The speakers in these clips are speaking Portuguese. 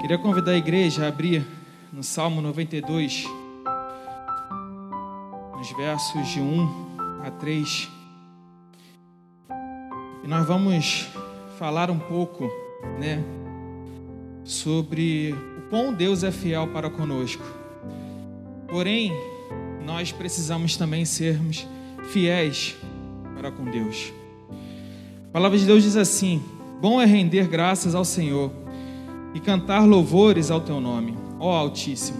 Queria convidar a igreja a abrir no Salmo 92, nos versos de 1 a 3. E nós vamos falar um pouco, né, sobre o quão Deus é fiel para conosco. Porém, nós precisamos também sermos fiéis para com Deus. A palavra de Deus diz assim: Bom é render graças ao Senhor e cantar louvores ao teu nome, ó Altíssimo.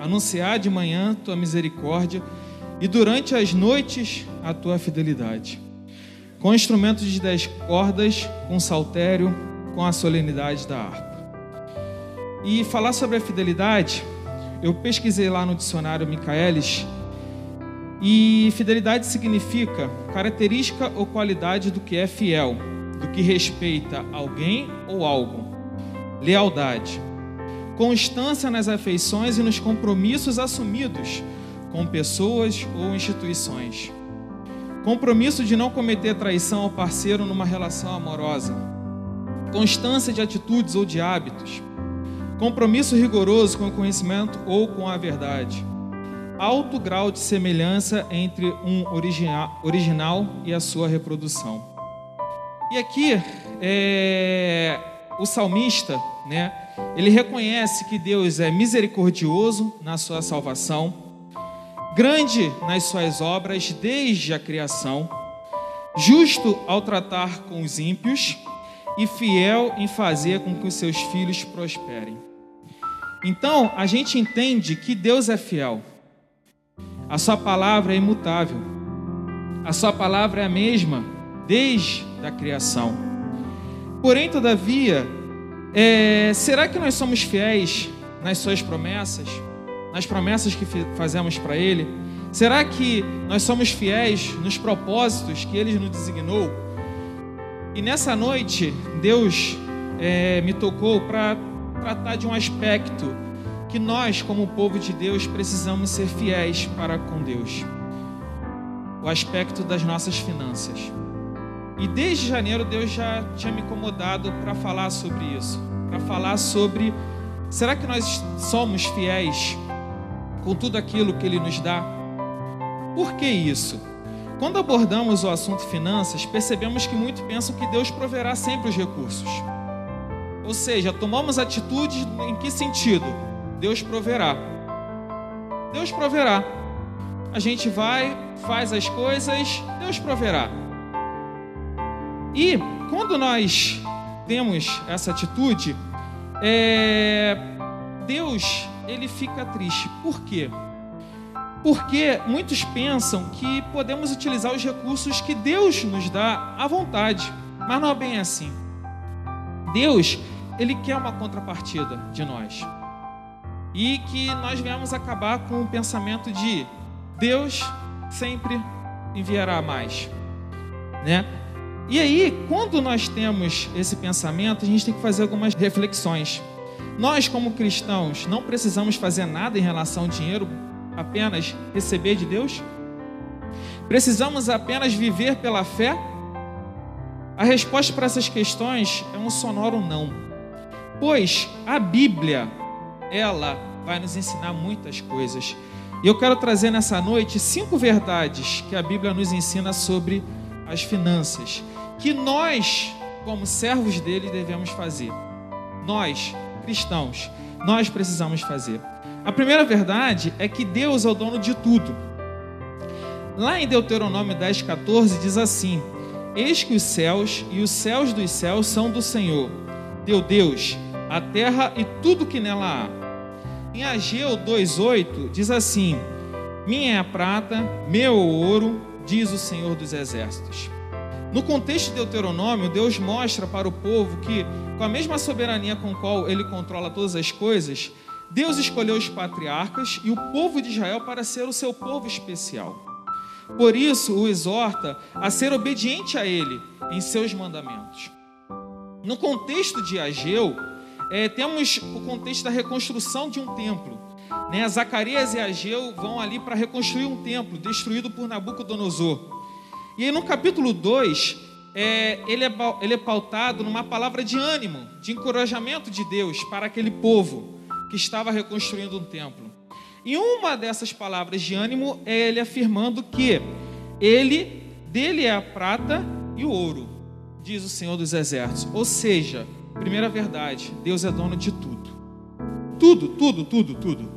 Anunciar de manhã tua misericórdia e durante as noites a tua fidelidade. Com instrumentos de dez cordas, com saltério, com a solenidade da harpa. E falar sobre a fidelidade, eu pesquisei lá no dicionário Michaelis e fidelidade significa característica ou qualidade do que é fiel, do que respeita alguém ou algo lealdade, constância nas afeições e nos compromissos assumidos com pessoas ou instituições. Compromisso de não cometer traição ao parceiro numa relação amorosa. Constância de atitudes ou de hábitos. Compromisso rigoroso com o conhecimento ou com a verdade. Alto grau de semelhança entre um original e a sua reprodução. E aqui, é, o salmista, né, ele reconhece que Deus é misericordioso na sua salvação, grande nas suas obras desde a criação, justo ao tratar com os ímpios e fiel em fazer com que os seus filhos prosperem. Então, a gente entende que Deus é fiel. A sua palavra é imutável. A sua palavra é a mesma desde a criação. Porém, todavia, é, será que nós somos fiéis nas suas promessas, nas promessas que fazemos para Ele? Será que nós somos fiéis nos propósitos que Ele nos designou? E nessa noite, Deus é, me tocou para tratar de um aspecto que nós, como povo de Deus, precisamos ser fiéis para com Deus. O aspecto das nossas finanças. E desde janeiro Deus já tinha me incomodado para falar sobre isso, para falar sobre será que nós somos fiéis com tudo aquilo que ele nos dá? Por que isso? Quando abordamos o assunto finanças, percebemos que muitos pensam que Deus proverá sempre os recursos. Ou seja, tomamos atitude em que sentido? Deus proverá. Deus proverá. A gente vai, faz as coisas, Deus proverá. E quando nós temos essa atitude, é, Deus ele fica triste. Por quê? Porque muitos pensam que podemos utilizar os recursos que Deus nos dá à vontade, mas não é bem assim. Deus ele quer uma contrapartida de nós e que nós venhamos acabar com o pensamento de Deus sempre enviará mais, né? E aí, quando nós temos esse pensamento, a gente tem que fazer algumas reflexões. Nós, como cristãos, não precisamos fazer nada em relação ao dinheiro, apenas receber de Deus? Precisamos apenas viver pela fé? A resposta para essas questões é um sonoro não. Pois a Bíblia, ela vai nos ensinar muitas coisas. E eu quero trazer nessa noite cinco verdades que a Bíblia nos ensina sobre as finanças que nós, como servos dele, devemos fazer. Nós, cristãos, nós precisamos fazer. A primeira verdade é que Deus é o dono de tudo. Lá em Deuteronômio 10,14 diz assim: Eis que os céus e os céus dos céus são do Senhor, teu Deus, a terra e tudo que nela há. Em Ageu 2,8 diz assim: Minha é a prata, meu é o ouro, diz o Senhor dos exércitos. No contexto de Deuteronômio, Deus mostra para o povo que, com a mesma soberania com qual ele controla todas as coisas, Deus escolheu os patriarcas e o povo de Israel para ser o seu povo especial. Por isso, o exorta a ser obediente a ele em seus mandamentos. No contexto de Ageu, é, temos o contexto da reconstrução de um templo. Né? Zacarias e Ageu vão ali para reconstruir um templo destruído por Nabucodonosor. E aí no capítulo 2, é, ele, é, ele é pautado numa palavra de ânimo, de encorajamento de Deus para aquele povo que estava reconstruindo um templo. E uma dessas palavras de ânimo é ele afirmando que ele dele é a prata e o ouro, diz o Senhor dos Exércitos. Ou seja, primeira verdade, Deus é dono de tudo. Tudo, tudo, tudo, tudo.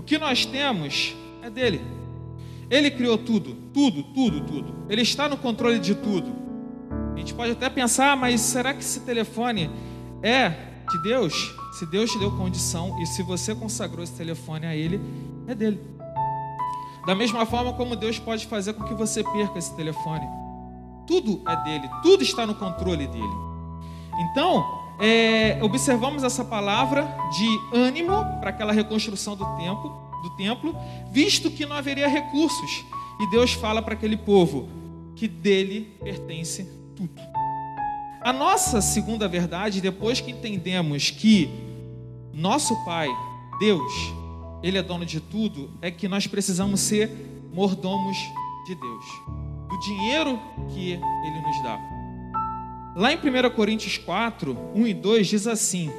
O que nós temos é dele. Ele criou tudo, tudo, tudo, tudo. Ele está no controle de tudo. A gente pode até pensar, mas será que esse telefone é de Deus? Se Deus te deu condição e se você consagrou esse telefone a Ele, é dele. Da mesma forma como Deus pode fazer com que você perca esse telefone. Tudo é dele, tudo está no controle dele. Então, é, observamos essa palavra de ânimo para aquela reconstrução do templo, do templo, visto que não haveria recursos. E Deus fala para aquele povo que dele pertence tudo. A nossa segunda verdade, depois que entendemos que nosso Pai, Deus, Ele é dono de tudo, é que nós precisamos ser mordomos de Deus, do dinheiro que Ele nos dá. Lá em 1 Coríntios 4, 1 e 2 diz assim: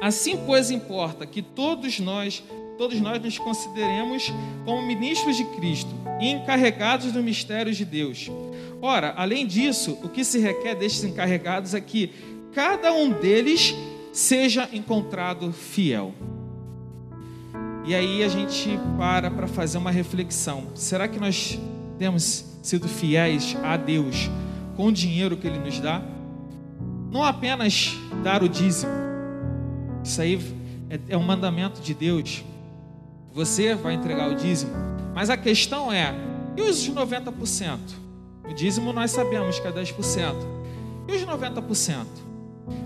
Assim, pois, importa que todos nós, todos nós nos consideremos como ministros de Cristo e encarregados do mistério de Deus. Ora, além disso, o que se requer destes encarregados é que cada um deles seja encontrado fiel. E aí a gente para para fazer uma reflexão. Será que nós temos sido fiéis a Deus com o dinheiro que Ele nos dá? Não apenas dar o dízimo. Isso aí é, é um mandamento de Deus. Você vai entregar o dízimo. Mas a questão é: e os 90%? O dízimo nós sabemos que é 10%. E os 90%?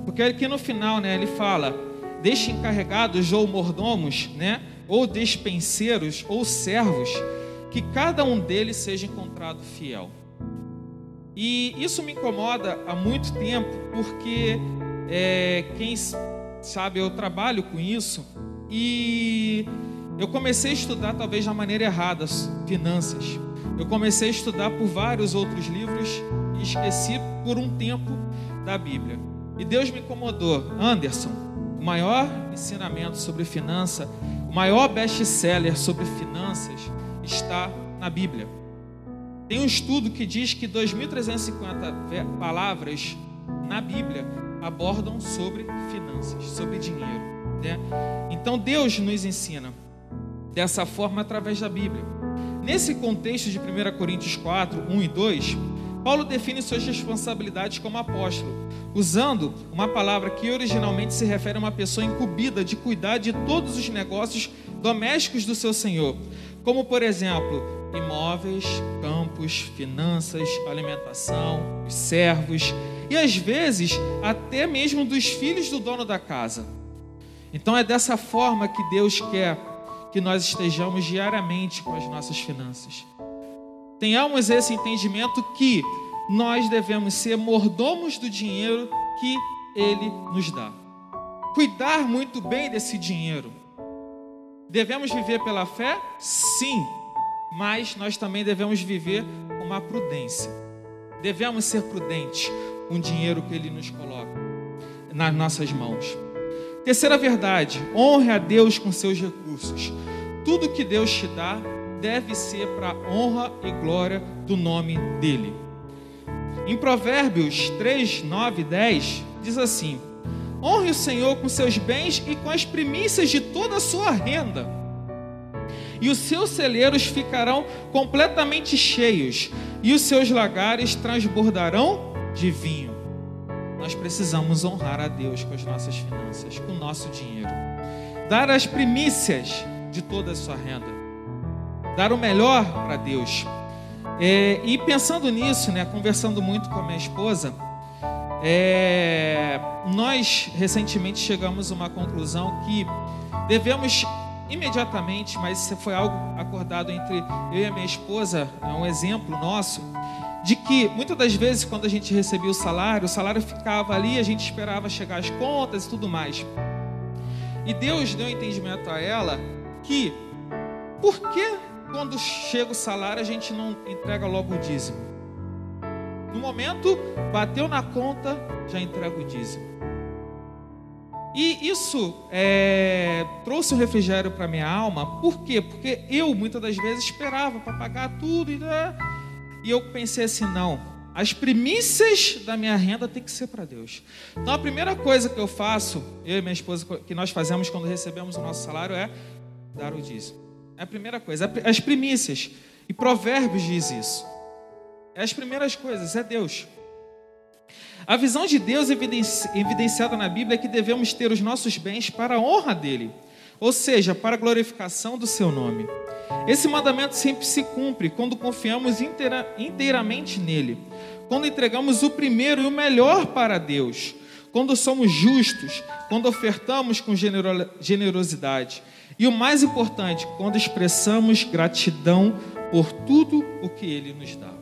Porque aqui no final, né, ele fala: deixe encarregados ou mordomos, né, ou despenseiros ou servos, que cada um deles seja encontrado fiel. E isso me incomoda há muito tempo, porque é, quem sabe eu trabalho com isso e eu comecei a estudar talvez da maneira errada finanças. Eu comecei a estudar por vários outros livros e esqueci por um tempo da Bíblia. E Deus me incomodou. Anderson, o maior ensinamento sobre finança, o maior best-seller sobre finanças está na Bíblia. Tem um estudo que diz que 2.350 palavras na Bíblia abordam sobre finanças, sobre dinheiro. Né? Então Deus nos ensina dessa forma através da Bíblia. Nesse contexto de 1 Coríntios 4, 1 e 2, Paulo define suas responsabilidades como apóstolo, usando uma palavra que originalmente se refere a uma pessoa incumbida de cuidar de todos os negócios domésticos do seu senhor, como por exemplo, imóveis, campos, finanças, alimentação, os servos e às vezes até mesmo dos filhos do dono da casa. Então é dessa forma que Deus quer que nós estejamos diariamente com as nossas finanças. Tenhamos esse entendimento que nós devemos ser mordomos do dinheiro que Ele nos dá. Cuidar muito bem desse dinheiro. Devemos viver pela fé? Sim, mas nós também devemos viver com uma prudência. Devemos ser prudentes com o dinheiro que Ele nos coloca nas nossas mãos. Terceira verdade: honre a Deus com seus recursos. Tudo que Deus te dá deve ser para honra e glória do nome dele. Em Provérbios 3, 9 e 10, diz assim: Honre o Senhor com seus bens e com as primícias de toda a sua renda, e os seus celeiros ficarão completamente cheios, e os seus lagares transbordarão de vinho nós precisamos honrar a Deus com as nossas finanças, com o nosso dinheiro. Dar as primícias de toda a sua renda. Dar o melhor para Deus. É, e pensando nisso, né, conversando muito com a minha esposa, é, nós recentemente chegamos a uma conclusão que devemos imediatamente, mas foi algo acordado entre eu e a minha esposa, é um exemplo nosso, de que muitas das vezes quando a gente recebia o salário, o salário ficava ali, a gente esperava chegar as contas e tudo mais. E Deus deu entendimento a ela que por que quando chega o salário a gente não entrega logo o dízimo? No momento, bateu na conta, já entrega o dízimo. E isso é, trouxe um refrigério para minha alma. Por quê? Porque eu muitas das vezes esperava para pagar tudo e, né? e eu pensei assim, não. As primícias da minha renda tem que ser para Deus. Então a primeira coisa que eu faço, eu e minha esposa, que nós fazemos quando recebemos o nosso salário é dar o dízimo. É a primeira coisa, as primícias. E Provérbios diz isso. É as primeiras coisas, é Deus. A visão de Deus evidenciada na Bíblia é que devemos ter os nossos bens para a honra dele, ou seja, para a glorificação do seu nome. Esse mandamento sempre se cumpre quando confiamos inteira, inteiramente nele, quando entregamos o primeiro e o melhor para Deus, quando somos justos, quando ofertamos com generosidade e o mais importante, quando expressamos gratidão por tudo o que ele nos dá.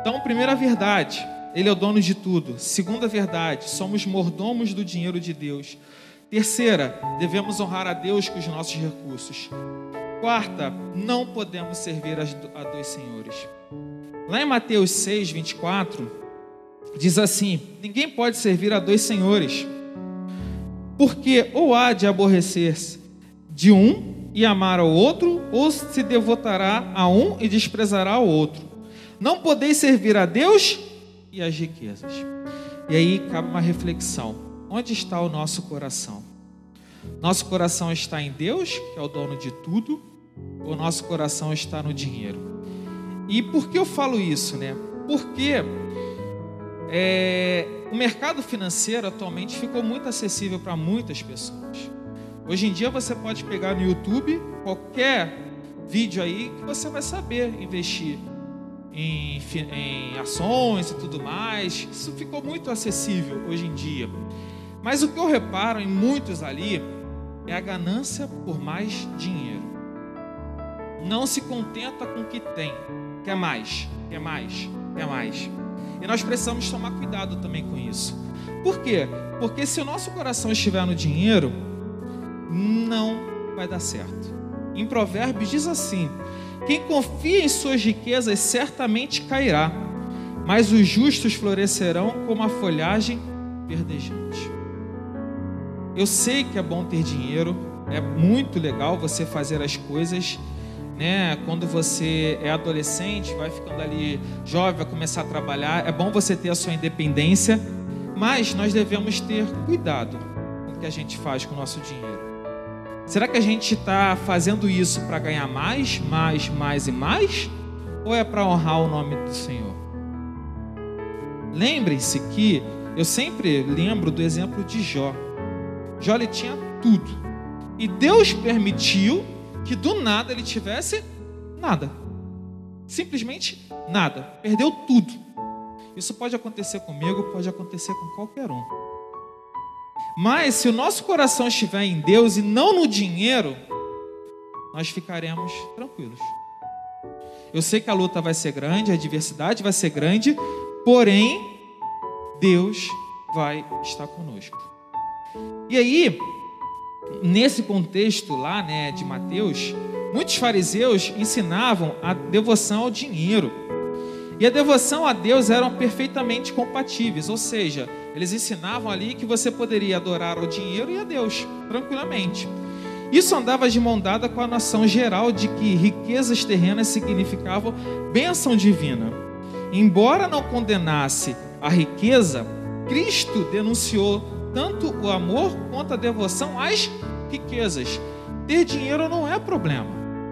Então, primeira verdade, ele é o dono de tudo. Segunda verdade, somos mordomos do dinheiro de Deus. Terceira, devemos honrar a Deus com os nossos recursos. Quarta, não podemos servir a dois senhores. Lá em Mateus 6, 24, diz assim: Ninguém pode servir a dois senhores, porque ou há de aborrecer-se de um e amar ao outro, ou se devotará a um e desprezará o outro. Não podeis servir a Deus e as riquezas. E aí cabe uma reflexão: onde está o nosso coração? Nosso coração está em Deus, que é o dono de tudo, ou nosso coração está no dinheiro? E por que eu falo isso, né? Porque é, o mercado financeiro atualmente ficou muito acessível para muitas pessoas. Hoje em dia você pode pegar no YouTube qualquer vídeo aí que você vai saber investir em, em ações e tudo mais. Isso ficou muito acessível hoje em dia. Mas o que eu reparo em muitos ali é a ganância por mais dinheiro. Não se contenta com o que tem, quer mais, quer mais, quer mais. E nós precisamos tomar cuidado também com isso. Por quê? Porque se o nosso coração estiver no dinheiro, não vai dar certo. Em Provérbios diz assim: quem confia em suas riquezas certamente cairá, mas os justos florescerão como a folhagem verdejante. Eu sei que é bom ter dinheiro, é muito legal você fazer as coisas, né? Quando você é adolescente, vai ficando ali jovem, vai começar a trabalhar, é bom você ter a sua independência, mas nós devemos ter cuidado com o que a gente faz com o nosso dinheiro. Será que a gente está fazendo isso para ganhar mais, mais, mais e mais? Ou é para honrar o nome do Senhor? Lembrem-se que eu sempre lembro do exemplo de Jó. Jó ele tinha tudo. E Deus permitiu que do nada ele tivesse nada. Simplesmente nada. Perdeu tudo. Isso pode acontecer comigo, pode acontecer com qualquer um. Mas se o nosso coração estiver em Deus e não no dinheiro, nós ficaremos tranquilos. Eu sei que a luta vai ser grande, a adversidade vai ser grande, porém, Deus vai estar conosco. E aí, nesse contexto lá, né, de Mateus, muitos fariseus ensinavam a devoção ao dinheiro. E a devoção a Deus eram perfeitamente compatíveis, ou seja, eles ensinavam ali que você poderia adorar o dinheiro e a Deus, tranquilamente. Isso andava de mão dada com a noção geral de que riquezas terrenas significavam bênção divina. Embora não condenasse a riqueza, Cristo denunciou tanto o amor quanto a devoção às riquezas. Ter dinheiro não é problema.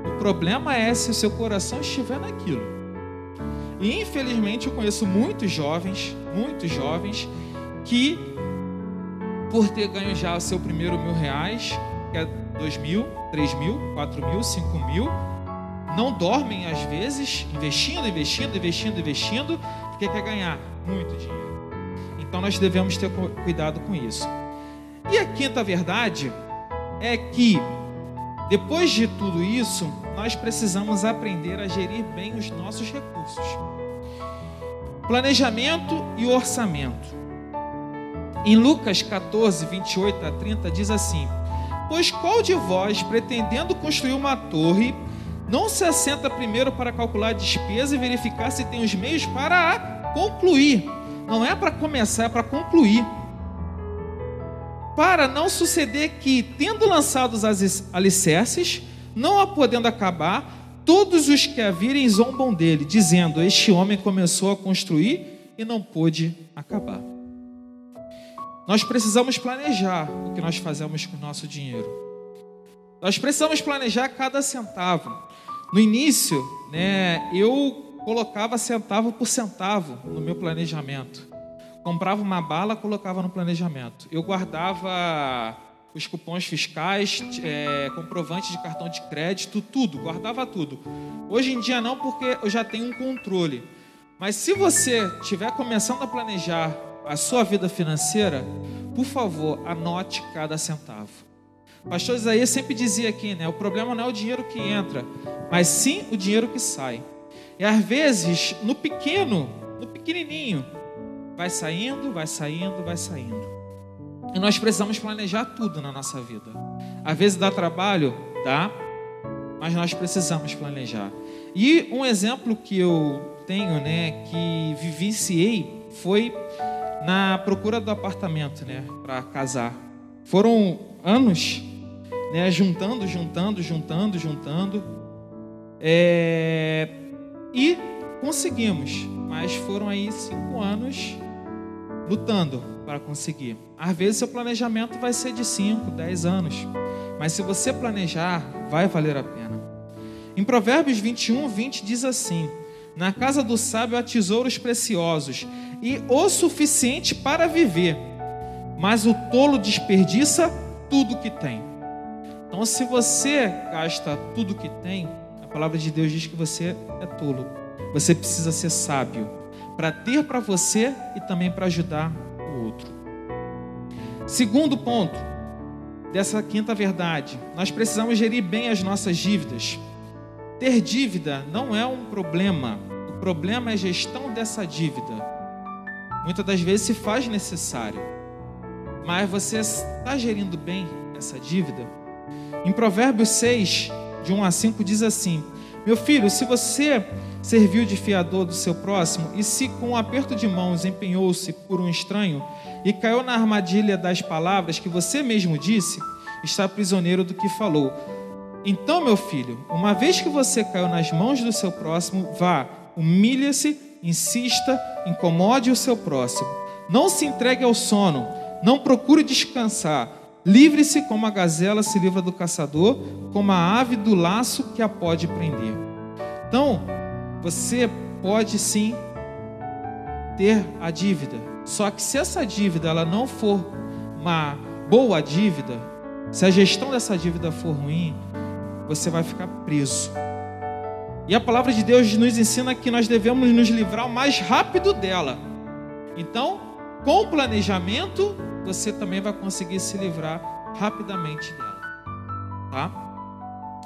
O problema é se o seu coração estiver naquilo. E infelizmente eu conheço muitos jovens, muitos jovens que, por ter ganho já o seu primeiro mil reais, que é dois mil, três mil, quatro mil, cinco mil, não dormem às vezes, investindo, investindo, investindo, investindo, porque quer ganhar muito dinheiro. Então nós devemos ter cuidado com isso. E a quinta verdade é que, depois de tudo isso, nós precisamos aprender a gerir bem os nossos recursos. Planejamento e orçamento. Em Lucas 14, 28 a 30, diz assim: Pois qual de vós, pretendendo construir uma torre, não se assenta primeiro para calcular a despesa e verificar se tem os meios para concluir. Não é para começar, é para concluir. Para não suceder que, tendo lançado os alicerces, não a podendo acabar, todos os que a virem zombam dele, dizendo: Este homem começou a construir e não pôde acabar. Nós precisamos planejar o que nós fazemos com o nosso dinheiro. Nós precisamos planejar cada centavo. No início, né, eu colocava centavo por centavo no meu planejamento. Comprava uma bala, colocava no planejamento. Eu guardava os cupons fiscais, é, comprovante de cartão de crédito, tudo, guardava tudo. Hoje em dia não, porque eu já tenho um controle. Mas se você estiver começando a planejar a sua vida financeira, por favor, anote cada centavo. Pastor Isaías sempre dizia aqui, né? O problema não é o dinheiro que entra, mas sim o dinheiro que sai. E às vezes, no pequeno, no pequenininho, vai saindo, vai saindo, vai saindo. E nós precisamos planejar tudo na nossa vida. Às vezes dá trabalho, dá, mas nós precisamos planejar. E um exemplo que eu tenho, né, que vivenciei, foi na procura do apartamento, né, para casar. Foram anos, né, juntando, juntando, juntando, juntando, é... e conseguimos. Mas foram aí cinco anos lutando para conseguir. Às vezes seu planejamento vai ser de 5, 10 anos, mas se você planejar, vai valer a pena. Em Provérbios 21, 20 diz assim: Na casa do sábio há tesouros preciosos e o suficiente para viver, mas o tolo desperdiça tudo que tem. Então, se você gasta tudo que tem, a palavra de Deus diz que você é tolo. Você precisa ser sábio para ter para você e também para ajudar o outro. Segundo ponto dessa quinta verdade, nós precisamos gerir bem as nossas dívidas. Ter dívida não é um problema, o problema é a gestão dessa dívida. Muitas das vezes se faz necessário, mas você está gerindo bem essa dívida? Em Provérbios 6, de 1 a 5, diz assim: Meu filho, se você serviu de fiador do seu próximo, e se com um aperto de mãos empenhou-se por um estranho e caiu na armadilha das palavras que você mesmo disse, está prisioneiro do que falou. Então, meu filho, uma vez que você caiu nas mãos do seu próximo, vá, humilhe-se, insista, incomode o seu próximo. Não se entregue ao sono, não procure descansar. Livre-se como a gazela se livra do caçador, como a ave do laço que a pode prender. Então, você pode sim ter a dívida. Só que se essa dívida ela não for uma boa dívida, se a gestão dessa dívida for ruim, você vai ficar preso. E a palavra de Deus nos ensina que nós devemos nos livrar o mais rápido dela. Então, com planejamento, você também vai conseguir se livrar rapidamente dela. Tá?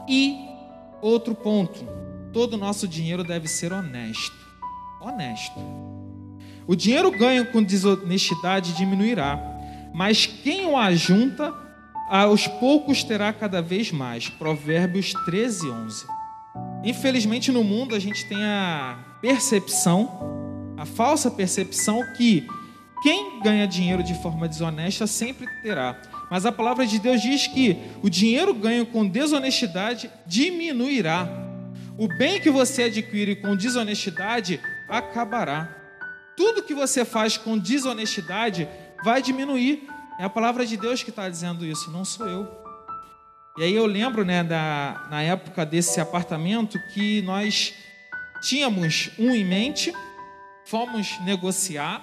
E outro ponto, todo o nosso dinheiro deve ser honesto. Honesto. O dinheiro ganho com desonestidade diminuirá, mas quem o ajunta, aos poucos terá cada vez mais. Provérbios 13, 11. Infelizmente no mundo a gente tem a percepção, a falsa percepção que quem ganha dinheiro de forma desonesta sempre terá. Mas a palavra de Deus diz que o dinheiro ganho com desonestidade diminuirá. O bem que você adquire com desonestidade acabará. Tudo que você faz com desonestidade vai diminuir. É a palavra de Deus que está dizendo isso, não sou eu. E aí eu lembro, né, da, na época desse apartamento, que nós tínhamos um em mente, fomos negociar.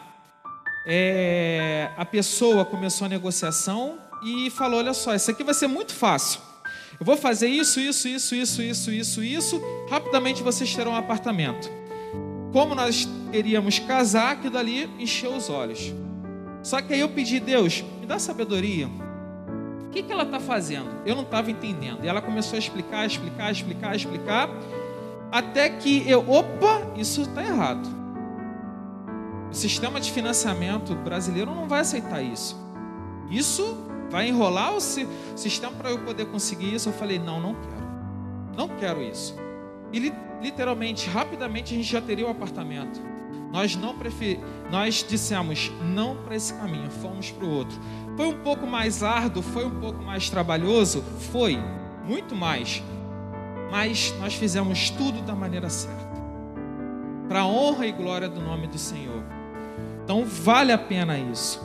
É, a pessoa começou a negociação e falou: olha só, isso aqui vai ser muito fácil. Eu vou fazer isso, isso, isso, isso, isso, isso, isso. Rapidamente vocês terão um apartamento. Como nós queríamos casar, aquilo dali encheu os olhos. Só que aí eu pedi, Deus, me dá sabedoria. Que, que ela está fazendo? Eu não estava entendendo. E ela começou a explicar, explicar, explicar, explicar. Até que eu, opa, isso está errado. O sistema de financiamento brasileiro não vai aceitar isso. Isso Vai enrolar o sistema para eu poder conseguir isso? Eu falei: não, não quero. Não quero isso. E literalmente, rapidamente, a gente já teria o apartamento. Nós não prefer... nós dissemos não para esse caminho, fomos para o outro. Foi um pouco mais árduo, foi um pouco mais trabalhoso, foi muito mais. Mas nós fizemos tudo da maneira certa. Para a honra e glória do nome do Senhor. Então vale a pena isso.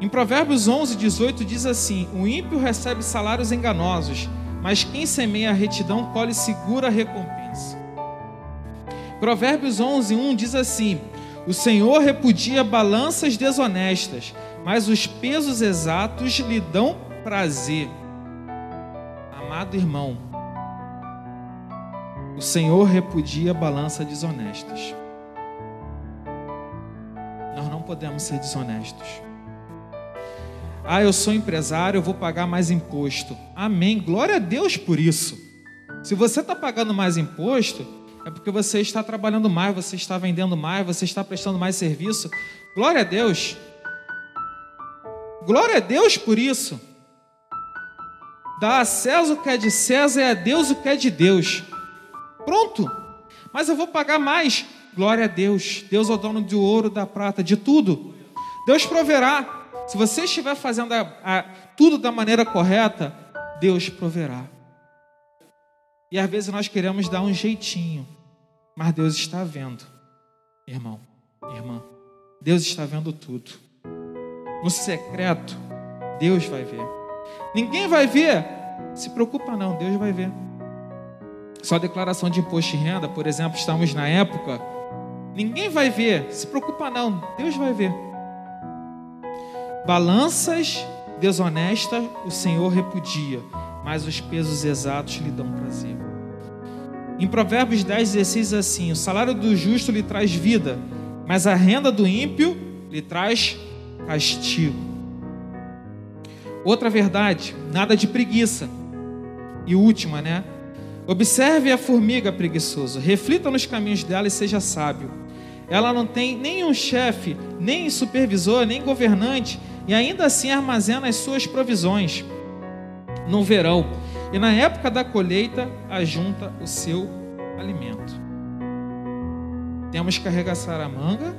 Em Provérbios 11, 18 diz assim: O ímpio recebe salários enganosos, mas quem semeia a retidão colhe segura recompensa. Provérbios 11, 1 diz assim: O Senhor repudia balanças desonestas, mas os pesos exatos lhe dão prazer. Amado irmão, o Senhor repudia balanças desonestas. Nós não podemos ser desonestos. Ah, eu sou empresário, eu vou pagar mais imposto. Amém. Glória a Deus por isso. Se você está pagando mais imposto, é porque você está trabalhando mais, você está vendendo mais, você está prestando mais serviço. Glória a Deus. Glória a Deus por isso. Dá a César o que é de César e a Deus o que é de Deus. Pronto. Mas eu vou pagar mais. Glória a Deus. Deus é o dono do ouro, da prata, de tudo. Deus proverá. Se você estiver fazendo a, a, tudo da maneira correta, Deus proverá. E às vezes nós queremos dar um jeitinho, mas Deus está vendo, irmão, irmã. Deus está vendo tudo. No secreto, Deus vai ver. Ninguém vai ver. Se preocupa não, Deus vai ver. Só declaração de imposto de renda, por exemplo, estamos na época. Ninguém vai ver. Se preocupa não, Deus vai ver. Balanças desonestas o Senhor repudia mas os pesos exatos lhe dão prazer. Em Provérbios 10, 16 assim: O salário do justo lhe traz vida, mas a renda do ímpio lhe traz castigo. Outra verdade, nada de preguiça. E última, né? Observe a formiga preguiçoso, reflita nos caminhos dela e seja sábio. Ela não tem nenhum chefe, nem supervisor, nem governante, e ainda assim armazena as suas provisões no verão, e na época da colheita ajunta o seu alimento. Temos que arregaçar a manga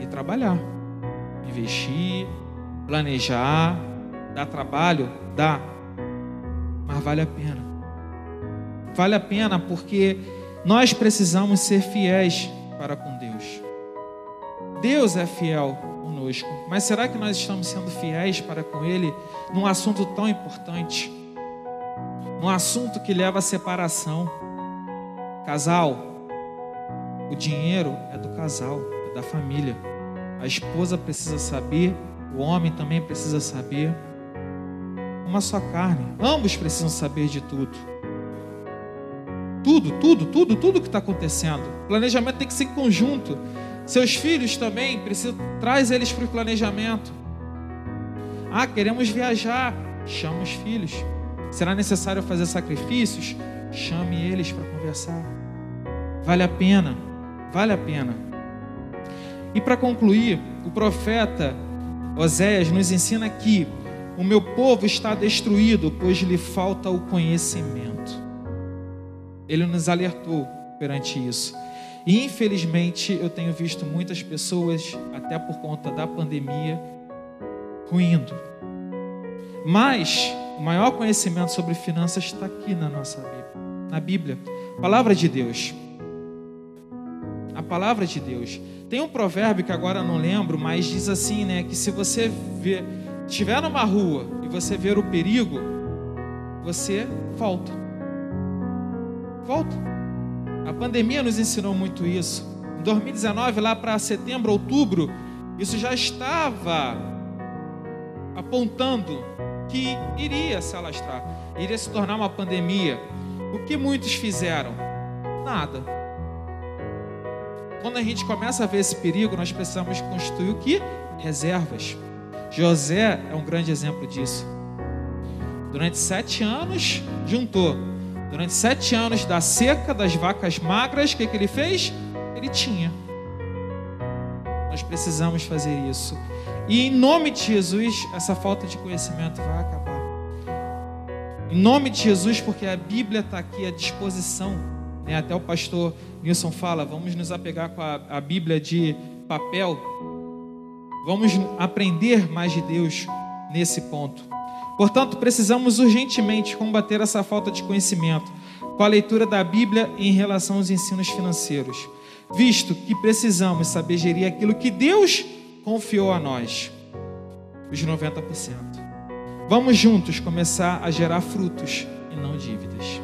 e trabalhar, investir, planejar, dar trabalho, dá, mas vale a pena. Vale a pena porque nós precisamos ser fiéis para com Deus. Deus é fiel conosco, mas será que nós estamos sendo fiéis para com Ele num assunto tão importante? Um assunto que leva à separação. Casal, o dinheiro é do casal, é da família. A esposa precisa saber, o homem também precisa saber. Uma só carne, ambos precisam saber de tudo. Tudo, tudo, tudo, tudo que está acontecendo. O planejamento tem que ser em conjunto. Seus filhos também precisam, traz eles para o planejamento. Ah, queremos viajar, chama os filhos. Será necessário fazer sacrifícios? Chame eles para conversar. Vale a pena, vale a pena. E para concluir, o profeta Oséias nos ensina que o meu povo está destruído, pois lhe falta o conhecimento. Ele nos alertou perante isso. E infelizmente eu tenho visto muitas pessoas, até por conta da pandemia, ruindo. Mas o maior conhecimento sobre finanças está aqui na nossa Bíblia, na Bíblia, palavra de Deus. A palavra de Deus. Tem um provérbio que agora não lembro, mas diz assim, né, que se você ver, estiver numa rua e você ver o perigo, você volta. Volta. A pandemia nos ensinou muito isso. Em 2019, lá para setembro, outubro, isso já estava apontando que iria se alastrar, iria se tornar uma pandemia. O que muitos fizeram? Nada. Quando a gente começa a ver esse perigo, nós precisamos construir o que? Reservas. José é um grande exemplo disso. Durante sete anos, juntou. Durante sete anos da seca, das vacas magras, o que, que ele fez? Ele tinha. Nós precisamos fazer isso. E em nome de Jesus, essa falta de conhecimento vai acabar. Em nome de Jesus, porque a Bíblia está aqui à disposição Né? Até o pastor Nilson fala: vamos nos apegar com a, a Bíblia de papel. Vamos aprender mais de Deus nesse ponto. Portanto, precisamos urgentemente combater essa falta de conhecimento com a leitura da Bíblia em relação aos ensinos financeiros, visto que precisamos saber gerir aquilo que Deus confiou a nós, os 90%. Vamos juntos começar a gerar frutos e não dívidas.